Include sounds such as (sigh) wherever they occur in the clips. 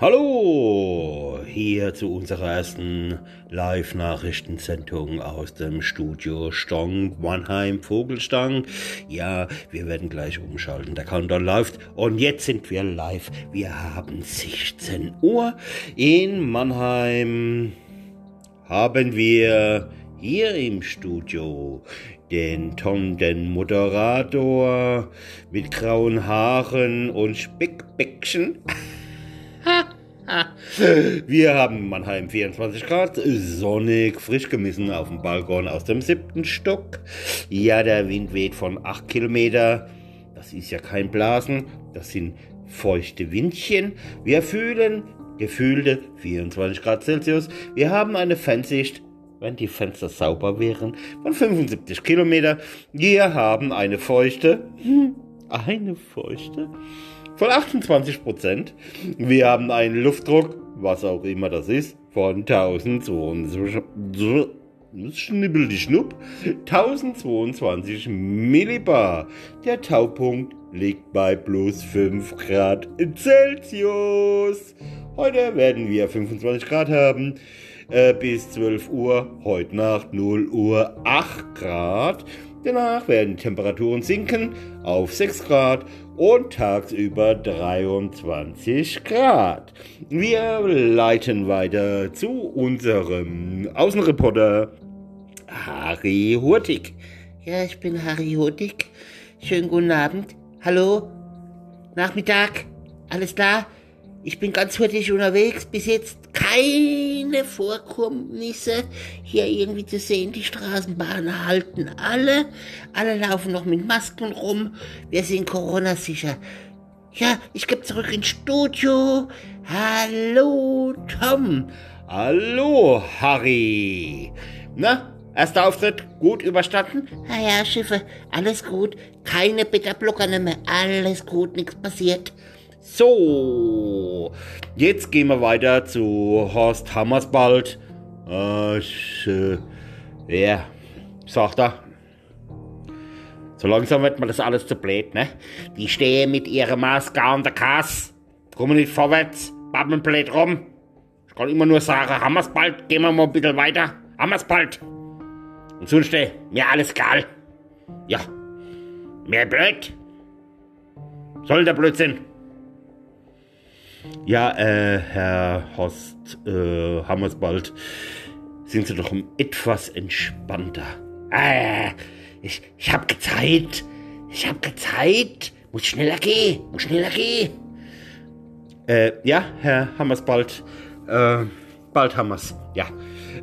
Hallo, hier zu unserer ersten Live-Nachrichtensendung aus dem Studio Stong, Mannheim, Vogelstang. Ja, wir werden gleich umschalten. Der Countdown läuft und jetzt sind wir live. Wir haben 16 Uhr in Mannheim. Haben wir hier im Studio den Tom, den Moderator mit grauen Haaren und Spickbäckchen. (laughs) Wir haben Mannheim 24 Grad, sonnig, frisch gemessen auf dem Balkon aus dem siebten Stock. Ja, der Wind weht von 8 Kilometer. Das ist ja kein Blasen, das sind feuchte Windchen. Wir fühlen gefühlte 24 Grad Celsius. Wir haben eine Fernsicht, wenn die Fenster sauber wären, von 75 Kilometer. Wir haben eine feuchte, (laughs) eine feuchte von 28 Prozent. Wir haben einen Luftdruck, was auch immer das ist, von 1222 Schnibbel die Schnupp, 1022 Millibar. Der Taupunkt liegt bei plus 5 Grad Celsius. Heute werden wir 25 Grad haben äh, bis 12 Uhr, heute Nacht 0 Uhr 8 Grad. Danach werden Temperaturen sinken auf 6 Grad und tagsüber 23 Grad. Wir leiten weiter zu unserem Außenreporter Harry Hurtig. Ja, ich bin Harry Hurtig. Schönen guten Abend. Hallo? Nachmittag? Alles klar? Ich bin ganz hurtig unterwegs. Bis jetzt keine Vorkommnisse hier irgendwie zu sehen. Die Straßenbahnen halten alle. Alle laufen noch mit Masken rum. Wir sind Corona-sicher. Ja, ich gebe zurück ins Studio. Hallo, Tom. Hallo, Harry. Na, erster Auftritt gut überstanden? Na ja, Schiffe, alles gut. Keine Bitterblocker mehr. Alles gut, nichts passiert. So, jetzt gehen wir weiter zu Horst Hammersbald. Äh, ich, äh, ja, sagt er. So langsam wird mir das alles zu blöd, ne? Die stehen mit ihrer Maske an der Kasse, kommen nicht vorwärts, babbeln blöd rum. Ich kann immer nur sagen, Hammersbald, gehen wir mal ein bisschen weiter. Hammersbald. Und sonst, mir alles egal. Ja, mehr blöd. Soll der Blödsinn. Ja, äh, Herr Horst äh, Hammersbald, sind Sie doch etwas entspannter. Ah, ich, ich hab Zeit. Ich hab Zeit. Muss schneller gehen. Muss schneller gehen. Äh, ja, Herr Hammersbald. Äh, bald wir's. Ja.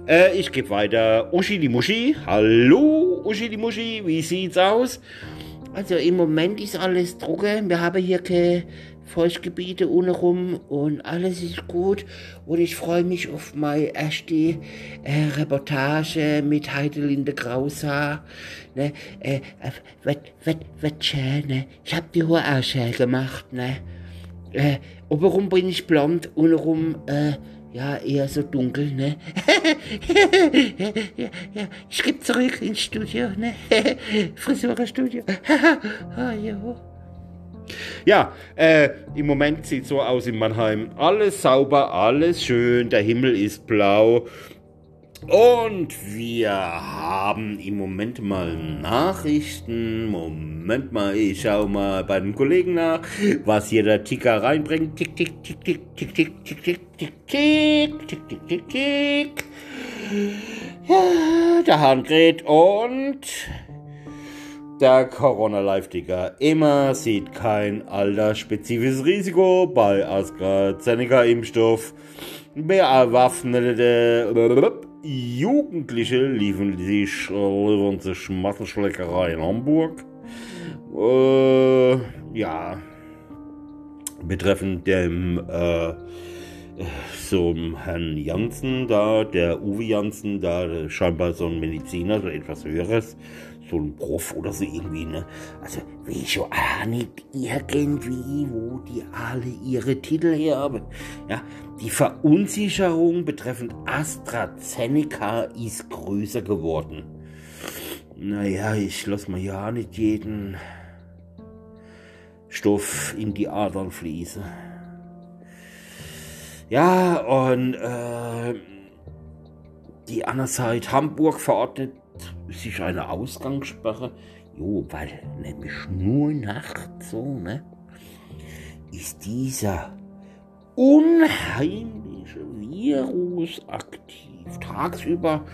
Äh, ich gebe weiter. Uschi die Muschi. Hallo, Uschi die Muschi. Wie sieht's aus? Also im Moment ist alles trocken. Wir haben hier keine Feuchtgebiete ohne rum und alles ist gut. Und ich freue mich auf meine erste äh, Reportage mit Heidelinde Grausaar. Ne, äh, wird, wird, wird schön, ne? Ich hab die Haare auch schön gemacht, ne? Äh, obenrum bin ich blond, untenrum, äh, ja, eher so dunkel, ne? (laughs) ja, ja, ja, ich geb zurück ins Studio, ne? (laughs) Friseurstudio. (laughs) ja. Ja, äh, im Moment sieht so aus in Mannheim. Alles sauber, alles schön, der Himmel ist blau. Und wir haben im Moment mal Nachrichten. Moment mal, ich schau mal bei den Kollegen nach, was hier der Ticker reinbringt. Tick, tick, tick, tick, tick, tick, tick, tick, tick, tick, tick, tick, tick, tick. Ja, der Hahn und der Corona-Live-Ticker. Immer sieht kein altersspezifisches Risiko bei AstraZeneca-Impfstoff. Bewaffnete Jugendliche liefen sich Massenschlägerei in Hamburg. Äh, ja, betreffend dem äh, so Herrn Janssen da, der Uwe Janssen da, scheinbar so ein Mediziner, so etwas Höheres, so ein Prof oder so irgendwie, ne? Also, wie schon ahne irgendwie, wo die alle ihre Titel her haben. Ja, die Verunsicherung betreffend AstraZeneca ist größer geworden. Naja, ich lass mal ja nicht jeden Stoff in die Adern fließen. Ja, und äh, die Seite Hamburg verordnet sich eine Ausgangssperre. Jo, weil nämlich nur nachts so, ne? Ist dieser unheimliche Virus aktiv. Tagsüber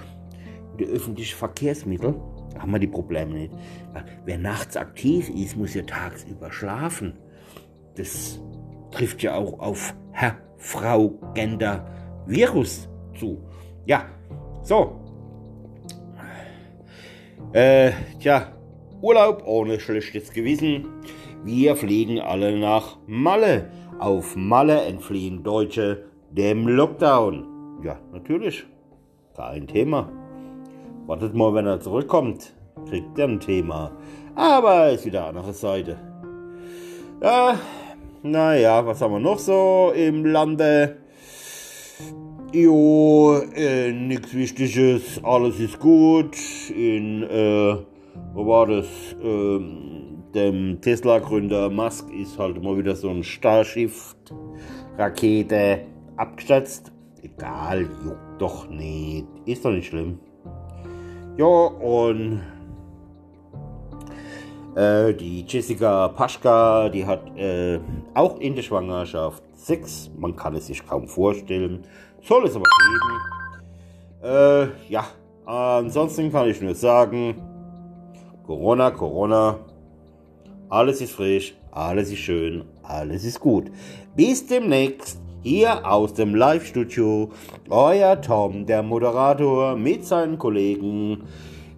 in den öffentlichen Verkehrsmitteln haben wir die Probleme nicht. Wer nachts aktiv ist, muss ja tagsüber schlafen. Das trifft ja auch auf Herr, Frau, Gender, Virus zu. Ja, so. Äh, tja, Urlaub ohne schlechtes Gewissen. Wir fliegen alle nach Malle. Auf Malle entfliehen Deutsche dem Lockdown. Ja, natürlich. Kein Thema. Wartet mal, wenn er zurückkommt. Kriegt er ein Thema. Aber ist wieder eine andere Seite. Ja, naja, was haben wir noch so im Lande? Jo, äh, nichts Wichtiges, alles ist gut. In, äh, wo war das? Ähm, dem Tesla-Gründer Musk ist halt mal wieder so ein Starshift-Rakete abgestürzt. Egal, juckt doch nicht. Ist doch nicht schlimm. Ja, und äh, die Jessica Paschka, die hat äh, auch in der Schwangerschaft Sex. Man kann es sich kaum vorstellen. Soll es aber geben. Äh, ja, ansonsten kann ich nur sagen, Corona, Corona, alles ist frisch, alles ist schön, alles ist gut. Bis demnächst hier aus dem Live-Studio, euer Tom, der Moderator mit seinen Kollegen,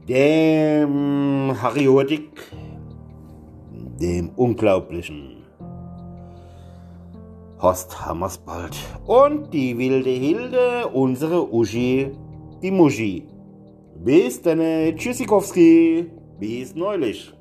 dem Harry Hurtig, dem Unglaublichen. Horst Hammersbald und die wilde Hilde, unsere Uschi, die Muschi. Bis dann, Tschüssikowski, bis neulich.